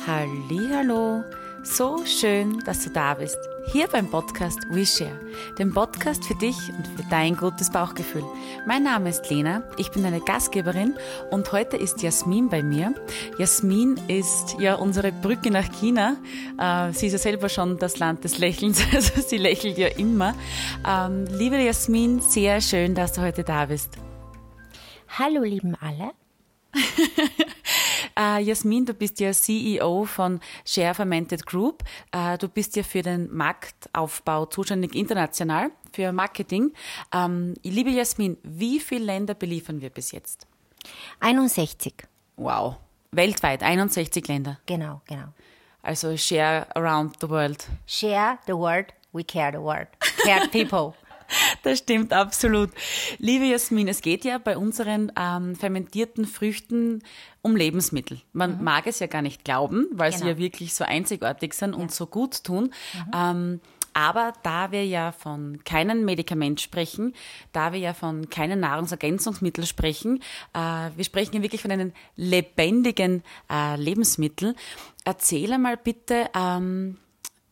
Hallo, so schön, dass du da bist. Hier beim Podcast WeShare, dem Podcast für dich und für dein gutes Bauchgefühl. Mein Name ist Lena, ich bin eine Gastgeberin und heute ist Jasmin bei mir. Jasmin ist ja unsere Brücke nach China. Äh, sie ist ja selber schon das Land des Lächelns, also sie lächelt ja immer. Ähm, liebe Jasmin, sehr schön, dass du heute da bist. Hallo, lieben alle. Äh, Jasmin, du bist ja CEO von Share Fermented Group. Äh, du bist ja für den Marktaufbau zuständig international, für Marketing. Ähm, liebe Jasmin, wie viele Länder beliefern wir bis jetzt? 61. Wow. Weltweit, 61 Länder. Genau, genau. Also share around the world. Share the world, we care the world. Care people. Das stimmt absolut. Liebe Jasmin, es geht ja bei unseren ähm, fermentierten Früchten um Lebensmittel. Man mhm. mag es ja gar nicht glauben, weil genau. sie ja wirklich so einzigartig sind ja. und so gut tun. Mhm. Ähm, aber da wir ja von keinem Medikament sprechen, da wir ja von keinen Nahrungsergänzungsmitteln sprechen, äh, wir sprechen ja wirklich von einem lebendigen äh, Lebensmittel. Erzähle mal bitte, ähm,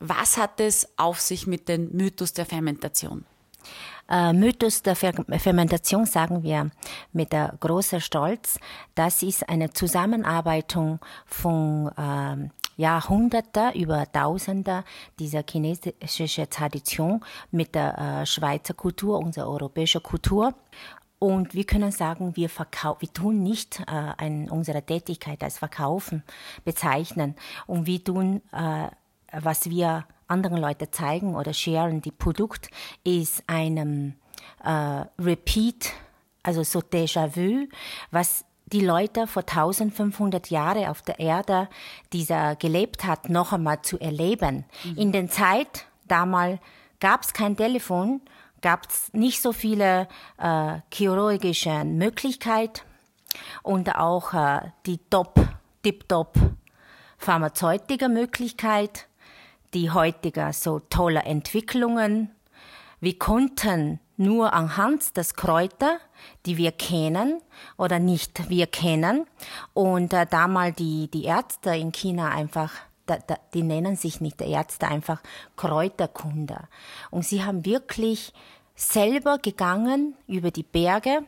was hat es auf sich mit dem Mythos der Fermentation? Äh, Mythos der Fer Fermentation sagen wir mit der großer Stolz. Das ist eine Zusammenarbeitung von äh, Jahrhunderte über Tausende dieser chinesischen Tradition mit der äh, Schweizer Kultur, unserer europäischen Kultur. Und wir können sagen, wir, verkau wir tun nicht äh, ein, unsere Tätigkeit als Verkaufen bezeichnen und wir tun, äh, was wir anderen Leute zeigen oder sharen, die Produkt, ist einem äh, Repeat, also so Déjà-vu, was die Leute vor 1500 Jahren auf der Erde, dieser gelebt hat, noch einmal zu erleben. Mhm. In der Zeit damals gab es kein Telefon, gab es nicht so viele äh, chirurgische Möglichkeiten und auch äh, die top, tip-top pharmazeutische Möglichkeit die heutige so tolle Entwicklungen. Wir konnten nur anhand des Kräuter, die wir kennen oder nicht wir kennen, und äh, damals die, die Ärzte in China einfach da, da, die nennen sich nicht Ärzte, einfach Kräuterkunde. Und sie haben wirklich selber gegangen über die Berge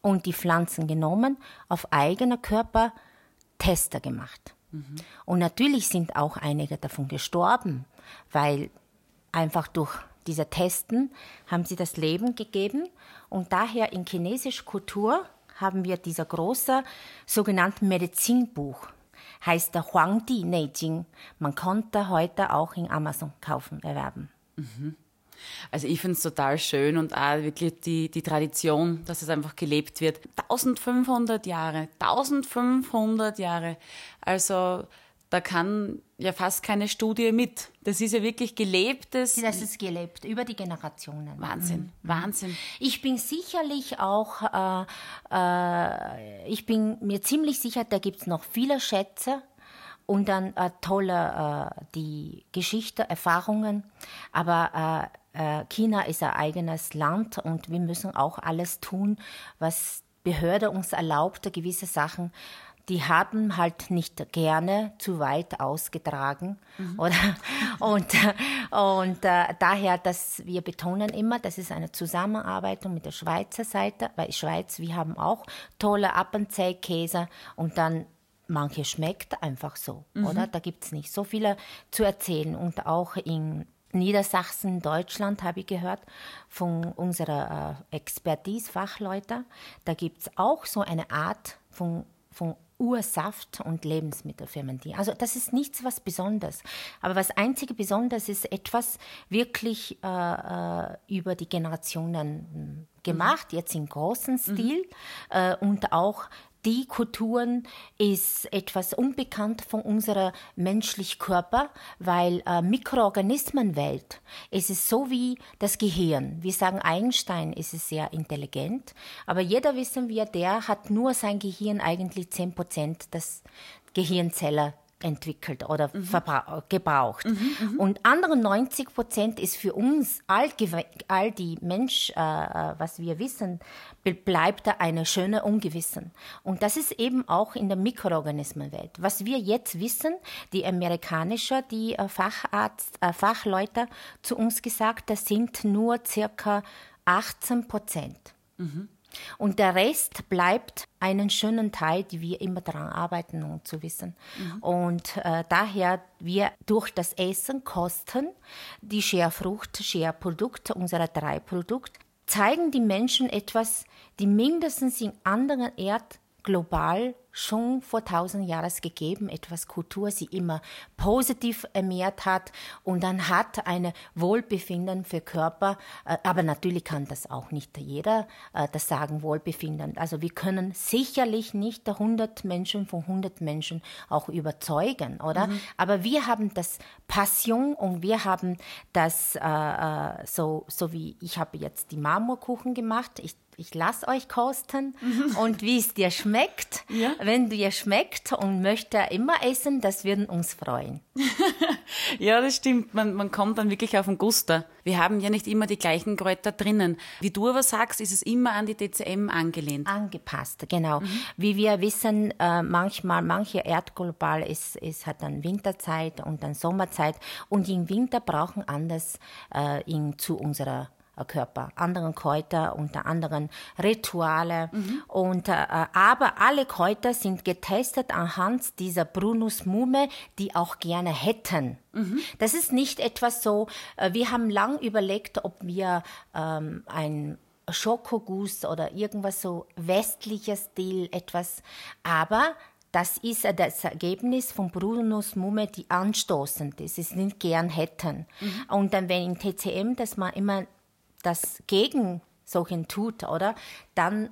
und die Pflanzen genommen, auf eigener Körper Tester gemacht. Mhm. Und natürlich sind auch einige davon gestorben, weil einfach durch diese Testen haben sie das Leben gegeben. Und daher in chinesischer Kultur haben wir dieser große sogenannte Medizinbuch. Heißt der Huangdi Neijing. Man konnte heute auch in Amazon kaufen, erwerben. Mhm. Also ich finde es total schön und auch wirklich die, die Tradition, dass es einfach gelebt wird. 1500 Jahre, 1500 Jahre. Also da kann ja fast keine Studie mit. Das ist ja wirklich gelebtes. Das ist gelebt über die Generationen. Wahnsinn, mhm. Wahnsinn. Ich bin sicherlich auch, äh, äh, ich bin mir ziemlich sicher, da gibt es noch viele Schätze und dann äh, tolle äh, die Geschichte, Erfahrungen. Aber äh, äh, China ist ein eigenes Land und wir müssen auch alles tun, was Behörde uns erlaubt, gewisse Sachen die haben halt nicht gerne zu weit ausgetragen. Mhm. Oder? Und, und äh, daher, dass wir betonen immer, das ist eine Zusammenarbeit mit der Schweizer Seite, weil Schweiz, wir haben auch tolle Appenzellkäse und dann manche schmeckt einfach so, mhm. oder? Da gibt es nicht so viele zu erzählen. Und auch in Niedersachsen, Deutschland habe ich gehört von unserer äh, Expertise, Fachleute, da gibt es auch so eine Art von, von Ursaft und Lebensmittel fermentieren. Also das ist nichts was Besonderes. Aber was einzige Besonderes ist etwas wirklich äh, äh über die Generationen hm, gemacht, mhm. jetzt im großen Stil mhm. äh, und auch die Kulturen ist etwas unbekannt von unserer menschlichen Körper, weil äh, Mikroorganismenwelt es ist so wie das Gehirn. Wir sagen Einstein ist es sehr intelligent, aber jeder wissen wir, der hat nur sein Gehirn eigentlich 10 Prozent des Gehirnzeller entwickelt oder mhm. gebraucht. Mhm, mhm, und andere 90 Prozent ist für uns, all, all die Mensch, äh, äh was wir wissen, bleibt da eine schöne Ungewissen. Und das ist eben auch in der Mikroorganismenwelt. Was wir jetzt wissen, die amerikanische, die äh, Facharzt, äh, Fachleute zu uns gesagt, das sind nur circa 18 Prozent. Mhm. Und der Rest bleibt einen schönen Teil, die wir immer daran arbeiten, um zu wissen. Mhm. Und äh, daher wir durch das Essen kosten die Scherfrucht, Scherprodukte, unsere drei Produkte, zeigen die Menschen etwas, die mindestens in anderen Erd global schon vor tausend Jahren gegeben, etwas Kultur sie immer positiv ernährt hat und dann hat eine Wohlbefinden für Körper, äh, aber natürlich kann das auch nicht jeder äh, das sagen, Wohlbefinden. Also wir können sicherlich nicht 100 Menschen von 100 Menschen auch überzeugen, oder? Mhm. Aber wir haben das Passion und wir haben das äh, so, so wie ich habe jetzt die Marmorkuchen gemacht. Ich ich lasse euch kosten mhm. und wie es dir schmeckt. Ja. Wenn dir schmeckt und möchte immer essen, das würden uns freuen. ja, das stimmt. Man, man kommt dann wirklich auf den Guster. Wir haben ja nicht immer die gleichen Kräuter drinnen. Wie du aber sagst, ist es immer an die DCM angelehnt. Angepasst, genau. Mhm. Wie wir wissen, äh, manchmal, manche Erdglobal ist, ist, hat dann Winterzeit und dann Sommerzeit und im Winter brauchen anders äh, in, zu unserer Körper, anderen Kräuter, unter anderem Rituale. Mhm. Und, äh, aber alle Kräuter sind getestet anhand dieser Brunus-Mume, die auch gerne hätten. Mhm. Das ist nicht etwas so, äh, wir haben lang überlegt, ob wir ähm, ein Schokoguss oder irgendwas so westliches Stil etwas, aber das ist das Ergebnis von Brunus Mumme, die anstoßend ist, es nicht gern hätten. Mhm. Und dann, wenn in TCM, dass man immer das gegen solchen tut, oder? Dann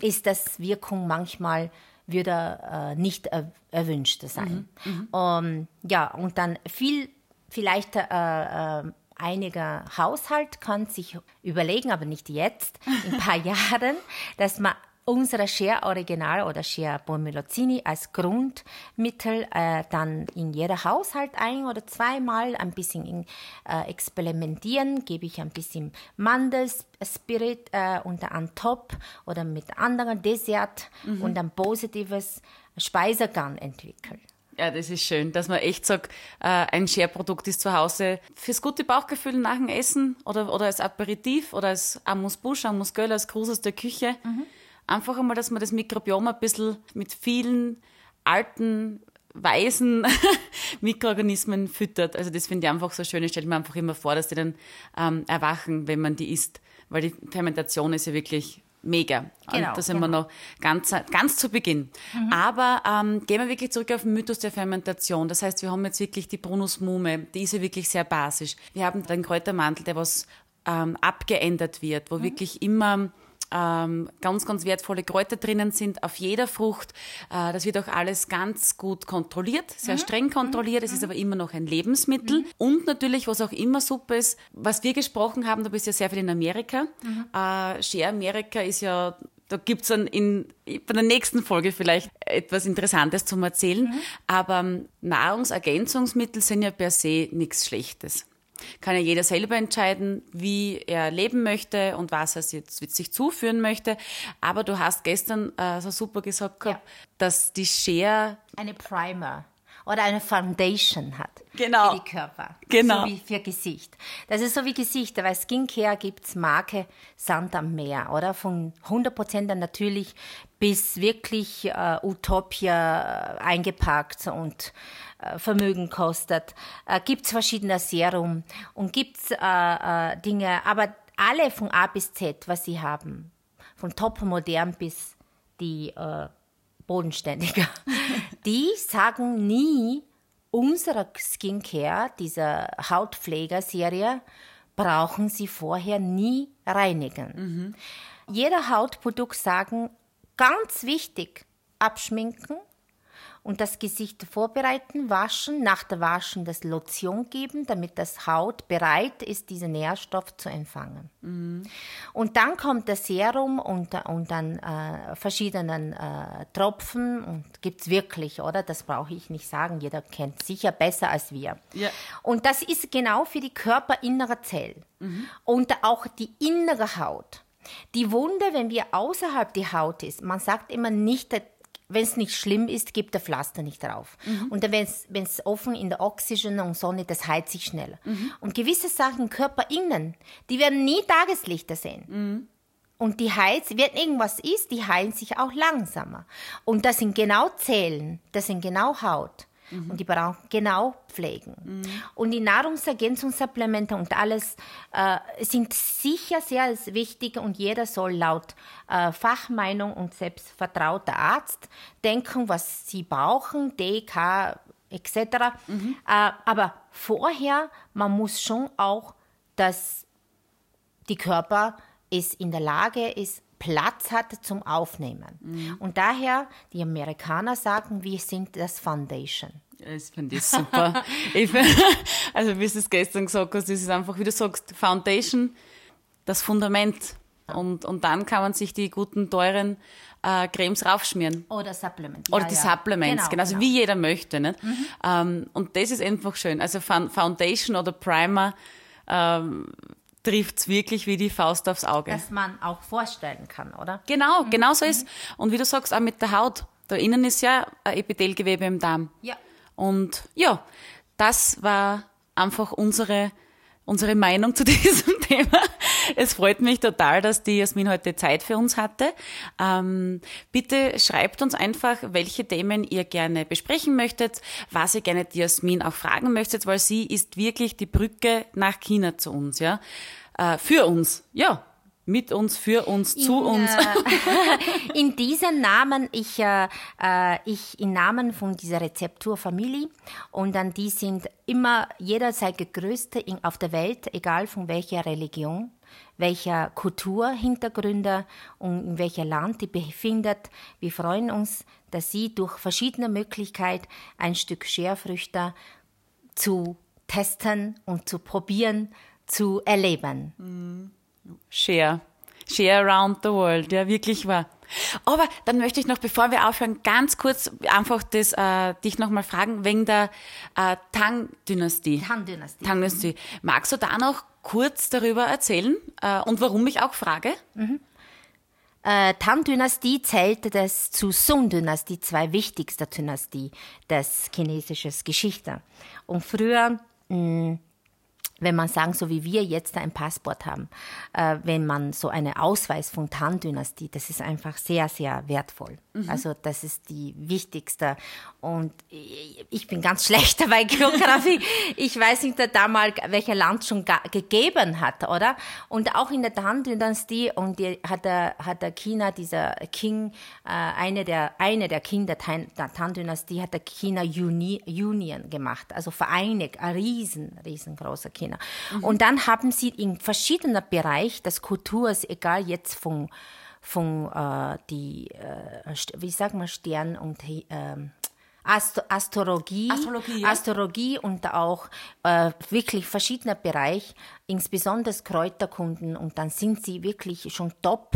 ist das Wirkung manchmal würde äh, nicht er, erwünscht sein. Mhm. Mhm. Ähm, ja, und dann viel, vielleicht äh, äh, einiger Haushalt kann sich überlegen, aber nicht jetzt, in ein paar Jahren, dass man unsere Share Original oder Share Bommelozini als Grundmittel äh, dann in jeder Haushalt ein oder zweimal ein bisschen in, äh, experimentieren, gebe ich ein bisschen Mandelspirit äh, unter an top oder mit anderen Dessert mhm. und ein positives Speisegang entwickeln. Ja, das ist schön, dass man echt sagt, äh, ein Share-Produkt ist zu Hause fürs gute Bauchgefühl nach dem Essen oder, oder als Aperitif oder als Amuse-Bouche, Amuse-Gueule, als Gruß aus der Küche. Mhm einfach einmal, dass man das Mikrobiom ein bisschen mit vielen alten, weißen Mikroorganismen füttert. Also das finde ich einfach so schön. Ich stelle mir einfach immer vor, dass die dann ähm, erwachen, wenn man die isst. Weil die Fermentation ist ja wirklich mega. Genau, und da sind genau. wir noch ganz, ganz zu Beginn. Mhm. Aber ähm, gehen wir wirklich zurück auf den Mythos der Fermentation. Das heißt, wir haben jetzt wirklich die Brunusmume, die ist ja wirklich sehr basisch. Wir haben den Kräutermantel, der was ähm, abgeändert wird, wo mhm. wirklich immer ähm, ganz, ganz wertvolle Kräuter drinnen sind auf jeder Frucht. Äh, das wird auch alles ganz gut kontrolliert, sehr mhm. streng kontrolliert. Es mhm. ist aber immer noch ein Lebensmittel. Mhm. Und natürlich, was auch immer super ist, was wir gesprochen haben, du bist ja sehr viel in Amerika. Mhm. Äh, Share Amerika ist ja da gibt's dann in, bei der nächsten Folge vielleicht etwas Interessantes zum Erzählen. Mhm. Aber ähm, Nahrungsergänzungsmittel sind ja per se nichts Schlechtes kann ja jeder selber entscheiden, wie er leben möchte und was er jetzt sich zuführen möchte. Aber du hast gestern äh, so super gesagt gehabt, ja. dass die Share eine Primer oder eine Foundation hat genau. für die Körper. Genau. So wie für Gesicht. Das ist so wie Gesicht, weil Skincare gibt's Marke Sand am Meer, oder? Von 100% natürlich bis wirklich äh, Utopia äh, eingepackt und äh, Vermögen kostet. Äh, gibt's verschiedene Serum und gibt's äh, Dinge, aber alle von A bis Z, was sie haben, von top modern bis die äh, bodenständiger, die sagen nie, unsere Skincare, diese Hautpflegerserie, brauchen sie vorher nie reinigen. Mhm. Jeder Hautprodukt sagen, ganz wichtig, abschminken und das Gesicht vorbereiten, waschen, nach der Waschen das Lotion geben, damit das Haut bereit ist, diesen Nährstoff zu empfangen. Mhm. Und dann kommt das Serum und, und dann äh, verschiedenen äh, Tropfen und gibt es wirklich, oder? Das brauche ich nicht sagen, jeder kennt sicher besser als wir. Ja. Und das ist genau für die körperinnere Zellen mhm. und auch die innere Haut. Die Wunde, wenn wir außerhalb die Haut ist, man sagt immer nicht, wenn es nicht schlimm ist, gibt der Pflaster nicht drauf. Mhm. Und wenn es offen in der Oxygen und Sonne, das heizt sich schneller. Mhm. Und gewisse Sachen, Körper innen, die werden nie Tageslichter sehen. Mhm. Und die heiz, wenn irgendwas ist, die heilen sich auch langsamer. Und das sind genau Zellen, das sind genau Haut. Mhm. Und die brauchen genau pflegen. Mhm. Und die Nahrungsergänzungssupplemente und alles äh, sind sicher sehr wichtig und jeder soll laut äh, Fachmeinung und selbstvertrauter Arzt denken, was sie brauchen, DK etc. Mhm. Äh, aber vorher, man muss schon auch, dass die Körper ist in der Lage ist, Platz hat zum Aufnehmen. Mhm. Und daher, die Amerikaner sagen, wir sind das Foundation. Das finde ich super. ich find, also wie du es gestern gesagt hast, das ist einfach, wie du sagst, Foundation, das Fundament. Und, und dann kann man sich die guten, teuren äh, Cremes raufschmieren. Oder Supplements. Oder die ja. Supplements, genau, genau, also wie jeder möchte. Nicht? Mhm. Ähm, und das ist einfach schön. Also Foundation oder Primer ähm, trifft es wirklich wie die Faust aufs Auge. Dass man auch vorstellen kann, oder? Genau, mhm. genau so ist. Und wie du sagst, auch mit der Haut. Da innen ist ja ein Epithelgewebe im Darm. Ja. Und ja, das war einfach unsere, unsere Meinung zu diesem Thema. Es freut mich total, dass die Jasmin heute Zeit für uns hatte. Ähm, bitte schreibt uns einfach, welche Themen ihr gerne besprechen möchtet, was ihr gerne die Jasmin auch fragen möchtet, weil sie ist wirklich die Brücke nach China zu uns, ja. Äh, für uns, ja mit uns, für uns, zu in, uns. Äh, in diesem Namen, ich, äh, äh, ich im Namen von dieser Rezepturfamilie und dann die sind immer jederzeit gegrüßt in, auf der Welt, egal von welcher Religion, welcher Kulturhintergründe und in welcher Land die befindet. Wir freuen uns, dass sie durch verschiedene Möglichkeiten ein Stück Scherfrüchte zu testen und zu probieren, zu erleben. Mhm. Share. Share around the world, ja, wirklich wahr. Aber dann möchte ich noch, bevor wir aufhören, ganz kurz einfach das, äh, dich nochmal fragen, wegen der äh, Tang-Dynastie. Tang-Dynastie. Tang-Dynastie. Magst du da noch kurz darüber erzählen äh, und warum ich auch frage? Mhm. Äh, Tang-Dynastie zählte das zu Song-Dynastie, zwei wichtigste Dynastie des chinesischen Geschichte. Und früher mh, wenn man sagen, so wie wir jetzt ein Passport haben, äh, wenn man so einen Ausweis von Tan-Dynastie, das ist einfach sehr, sehr wertvoll. Mhm. Also das ist die wichtigste. Und ich bin ganz schlecht dabei Geografie. ich weiß nicht damals, welcher Land schon gegeben hat, oder? Und auch in der Tan-Dynastie und die hat der, hat der China, dieser King, äh, eine der, eine der Kinder der Tan-Dynastie hat der China Uni, Union gemacht, also vereinigt, ein riesen, riesengroßer China. China. Mhm. Und dann haben sie in verschiedenen Bereichen des Kulturs, egal jetzt von, von äh, die, äh, wie sagen wir, Stern und äh, Ast Astrologie, Astrologie, ja. Astrologie und auch äh, wirklich verschiedene Bereiche, insbesondere Kräuterkunden und dann sind sie wirklich schon top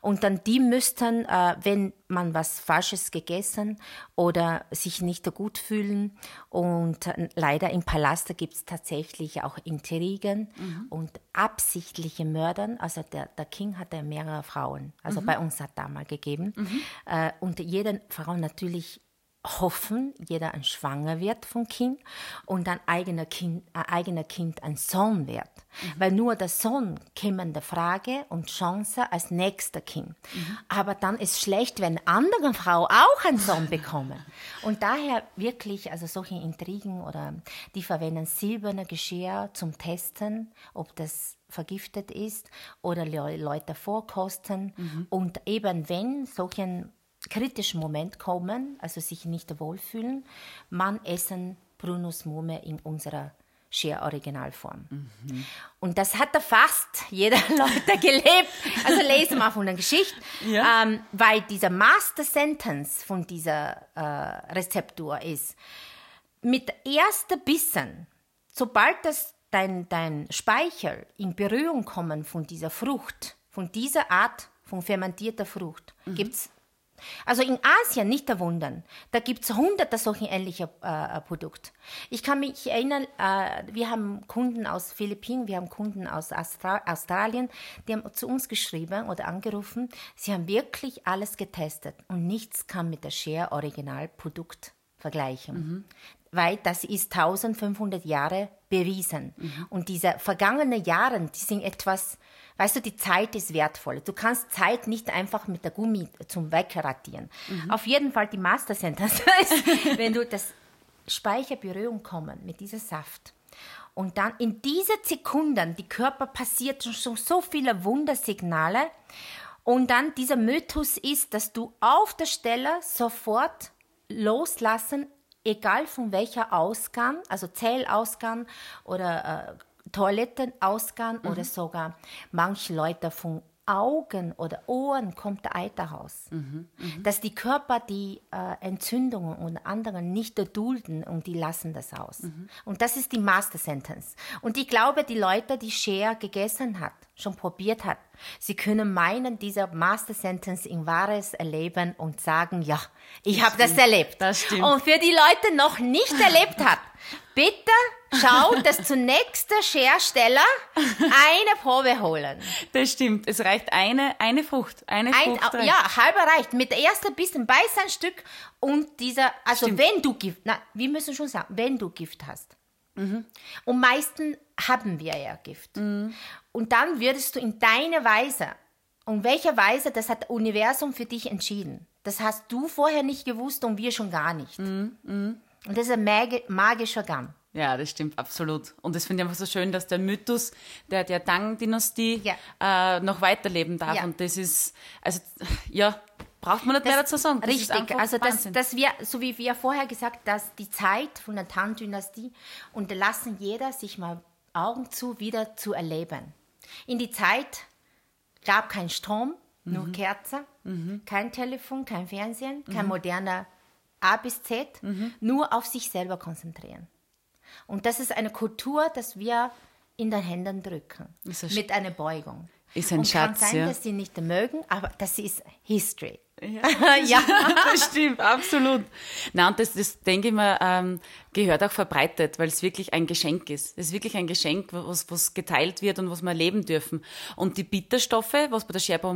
und dann die müssten, äh, wenn man was Falsches gegessen oder sich nicht gut fühlen und äh, leider im Palast gibt es tatsächlich auch Intrigen mhm. und absichtliche Mördern, also der, der King hatte mehrere Frauen, also mhm. bei uns hat damals gegeben mhm. äh, und jede Frau natürlich hoffen, jeder ein Schwanger wird vom Kind und ein eigener Kind, ein eigener Kind ein Sohn wird. Mhm. Weil nur der Sohn der Frage und Chance als nächster Kind. Mhm. Aber dann ist schlecht, wenn andere Frau auch einen Sohn bekommen. Und daher wirklich, also solche Intrigen oder die verwenden silberne Geschirr zum Testen, ob das vergiftet ist oder Leute vorkosten. Mhm. Und eben wenn solchen kritischen Moment kommen, also sich nicht wohlfühlen, man essen Prunus Mume in unserer Share-Originalform. Mhm. Und das hat da fast jeder Leute gelebt. Also lesen wir von der Geschichte. Ja. Ähm, weil dieser Master Sentence von dieser äh, Rezeptur ist, mit erster Bissen, sobald das dein, dein Speichel in Berührung kommen von dieser Frucht, von dieser Art von fermentierter Frucht, mhm. gibt es also in Asien nicht erwundern, da gibt es hunderte solcher ähnlicher äh, Produkte. Ich kann mich erinnern, äh, wir haben Kunden aus Philippinen, wir haben Kunden aus Austra Australien, die haben zu uns geschrieben oder angerufen, sie haben wirklich alles getestet und nichts kann mit der Share Original Produkt vergleichen. Mhm. Weil das ist 1500 Jahre bewiesen. Mhm. Und diese vergangenen Jahre, die sind etwas Weißt du, die Zeit ist wertvoll. Du kannst Zeit nicht einfach mit der Gummi zum Wegradieren. Mhm. Auf jeden Fall die Master ist, wenn du das Speicherberührung kommen mit diesem Saft. Und dann in diese Sekunden, die Körper passiert schon so viele Wundersignale. Und dann dieser Mythos ist, dass du auf der Stelle sofort loslassen, egal von welcher Ausgang, also Zählausgang oder äh, Toilettenausgang mhm. oder sogar manche Leute von Augen oder Ohren kommt der Eiter raus. Mhm, mh. Dass die Körper die äh, Entzündungen und anderen nicht dulden und die lassen das aus. Mhm. Und das ist die Master Sentence. Und ich glaube, die Leute, die Share gegessen hat, schon probiert hat, sie können meinen, dieser Master Sentence in wahres erleben und sagen, ja, ich habe das erlebt. Das stimmt. Und für die Leute noch nicht erlebt hat, bitte schaut, dass zunächst der Schersteller eine Probe holen. Das stimmt. Es reicht eine, eine Frucht. Eine Ein, Frucht reicht. Ja, halber reicht. Mit der ersten bisschen Beißeinstück und dieser, also stimmt. wenn du Gift, na, wir müssen schon sagen, wenn du Gift hast. Mhm. Und meistens haben wir ja Gift. Mhm. Und dann würdest du in deiner Weise, und welcher Weise, das hat das Universum für dich entschieden. Das hast du vorher nicht gewusst und wir schon gar nicht. Mhm. mhm. Und das ist ein magischer Gang. Ja, das stimmt absolut. Und das finde ich einfach so schön, dass der Mythos der, der Tang-Dynastie ja. äh, noch weiterleben darf. Ja. Und das ist, also ja, braucht man nicht mehr dazu sagen. Das richtig, also dass, dass wir, so wie wir vorher gesagt, dass die Zeit von der Tang-Dynastie und lassen jeder sich mal Augen zu, wieder zu erleben. In die Zeit gab kein Strom, nur mhm. Kerze, mhm. kein Telefon, kein Fernsehen, kein mhm. moderner A bis Z, mhm. nur auf sich selber konzentrieren. Und das ist eine Kultur, dass wir in den Händen drücken. Mit einer Beugung. Ist ein und Schatz, kann sein, ja. dass sie nicht mögen, aber das ist History. Ja, ja. das stimmt, absolut. Na, und das, das denke ich mir, ähm, gehört auch verbreitet, weil es wirklich ein Geschenk ist. Es ist wirklich ein Geschenk, was, was geteilt wird und was wir erleben dürfen. Und die Bitterstoffe, was bei der Scherba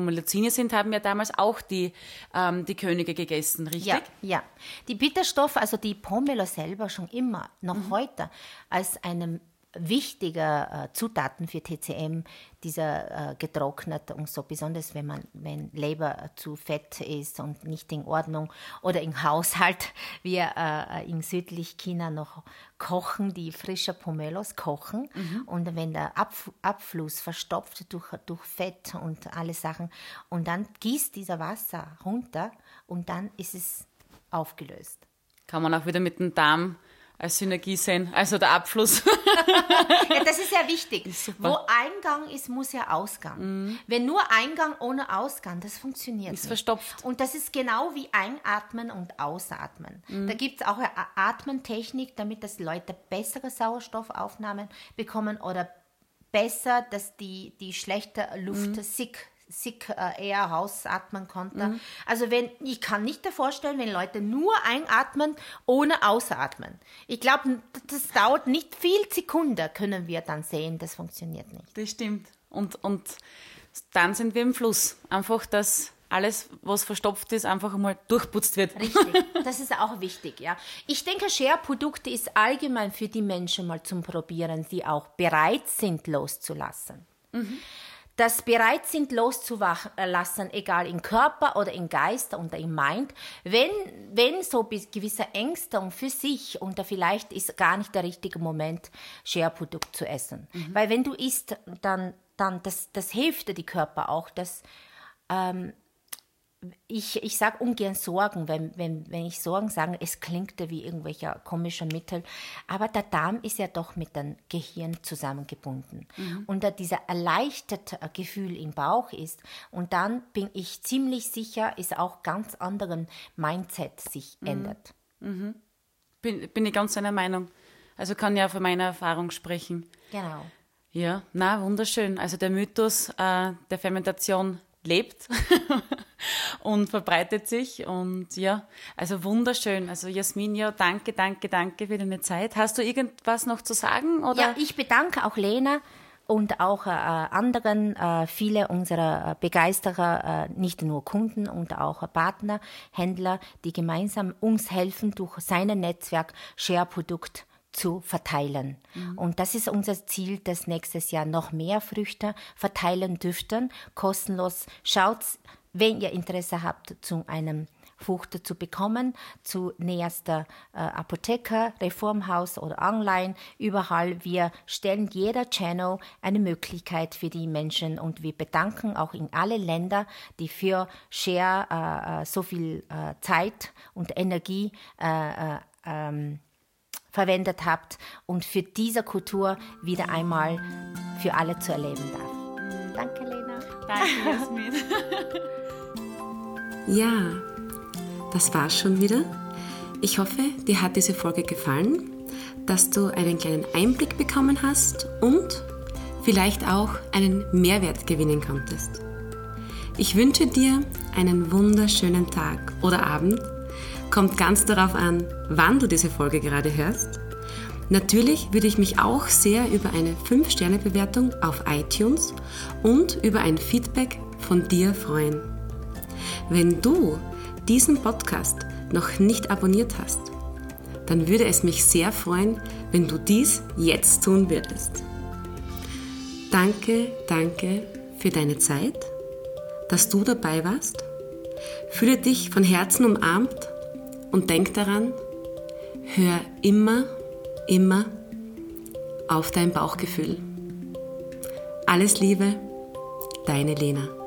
sind, haben ja damals auch die, ähm, die Könige gegessen, richtig? Ja, ja. Die Bitterstoffe, also die Pomelo selber schon immer, noch mhm. heute, als einem wichtige äh, Zutaten für TCM, dieser äh, getrocknet und so, besonders wenn man, wenn Leber zu fett ist und nicht in Ordnung oder im Haushalt, wir äh, in südlich China noch kochen, die frische Pomelos kochen mhm. und wenn der Abf Abfluss verstopft durch, durch Fett und alle Sachen und dann gießt dieser Wasser runter und dann ist es aufgelöst. Kann man auch wieder mit dem Darm als Synergie sehen, also der Abfluss. ja, das ist ja wichtig. Ist Wo Eingang ist, muss ja Ausgang. Mhm. Wenn nur Eingang ohne Ausgang, das funktioniert ist nicht. verstopft. Und das ist genau wie Einatmen und Ausatmen. Mhm. Da gibt es auch eine Atmentechnik, damit das Leute bessere Sauerstoffaufnahmen bekommen oder besser, dass die, die schlechte Luft mhm. sick sich äh, eher rausatmen konnte. Mhm. Also wenn, ich kann nicht vorstellen, wenn Leute nur einatmen, ohne ausatmen. Ich glaube, das dauert nicht viel Sekunden, können wir dann sehen, das funktioniert nicht. Das stimmt. Und, und dann sind wir im Fluss. Einfach, dass alles, was verstopft ist, einfach einmal durchputzt wird. Richtig, das ist auch wichtig, ja. Ich denke, Share-Produkte ist allgemein für die Menschen mal zum Probieren, die auch bereit sind, loszulassen. Mhm das bereit sind loszulassen, egal im Körper oder im Geist oder im Mind, wenn, wenn so gewisse Ängste und für sich und vielleicht ist gar nicht der richtige Moment, Share-Produkt zu essen. Mhm. Weil wenn du isst, dann, dann das, das hilft dir die Körper auch, dass ähm, ich, ich sage ungern Sorgen, wenn, wenn, wenn ich Sorgen sage, es klingt ja wie irgendwelcher komischer Mittel. Aber der Darm ist ja doch mit dem Gehirn zusammengebunden. Mhm. Und da dieser erleichterte Gefühl im Bauch ist. Und dann bin ich ziemlich sicher, ist auch ganz anderen Mindset sich mhm. ändert. Mhm. Bin, bin ich ganz seiner Meinung. Also kann ja von meiner Erfahrung sprechen. Genau. Ja, na wunderschön. Also der Mythos äh, der Fermentation lebt und verbreitet sich. Und ja, also wunderschön. Also Jasmin, ja, danke, danke, danke für deine Zeit. Hast du irgendwas noch zu sagen? Oder? Ja, ich bedanke auch Lena und auch äh, anderen, äh, viele unserer Begeisterer, äh, nicht nur Kunden und auch Partner, Händler, die gemeinsam uns helfen, durch sein Netzwerk Share-Produkt zu verteilen. Mhm. Und das ist unser Ziel, dass nächstes Jahr noch mehr Früchte verteilen dürften, kostenlos. Schaut, wenn ihr Interesse habt, zu einem Frucht zu bekommen, zu näherster äh, Apotheker, Reformhaus oder online, überall. Wir stellen jeder Channel eine Möglichkeit für die Menschen und wir bedanken auch in alle Länder, die für Share äh, äh so viel äh, Zeit und Energie äh, äh ähm, verwendet habt und für diese Kultur wieder einmal für alle zu erleben darf. Danke, Lena. Danke, Jasmin. ja, das war's schon wieder. Ich hoffe, dir hat diese Folge gefallen, dass du einen kleinen Einblick bekommen hast und vielleicht auch einen Mehrwert gewinnen konntest. Ich wünsche dir einen wunderschönen Tag oder Abend Kommt ganz darauf an, wann du diese Folge gerade hörst. Natürlich würde ich mich auch sehr über eine 5-Sterne-Bewertung auf iTunes und über ein Feedback von dir freuen. Wenn du diesen Podcast noch nicht abonniert hast, dann würde es mich sehr freuen, wenn du dies jetzt tun würdest. Danke, danke für deine Zeit, dass du dabei warst. Fühle dich von Herzen umarmt und denk daran, hör immer, immer auf dein Bauchgefühl. Alles Liebe, deine Lena.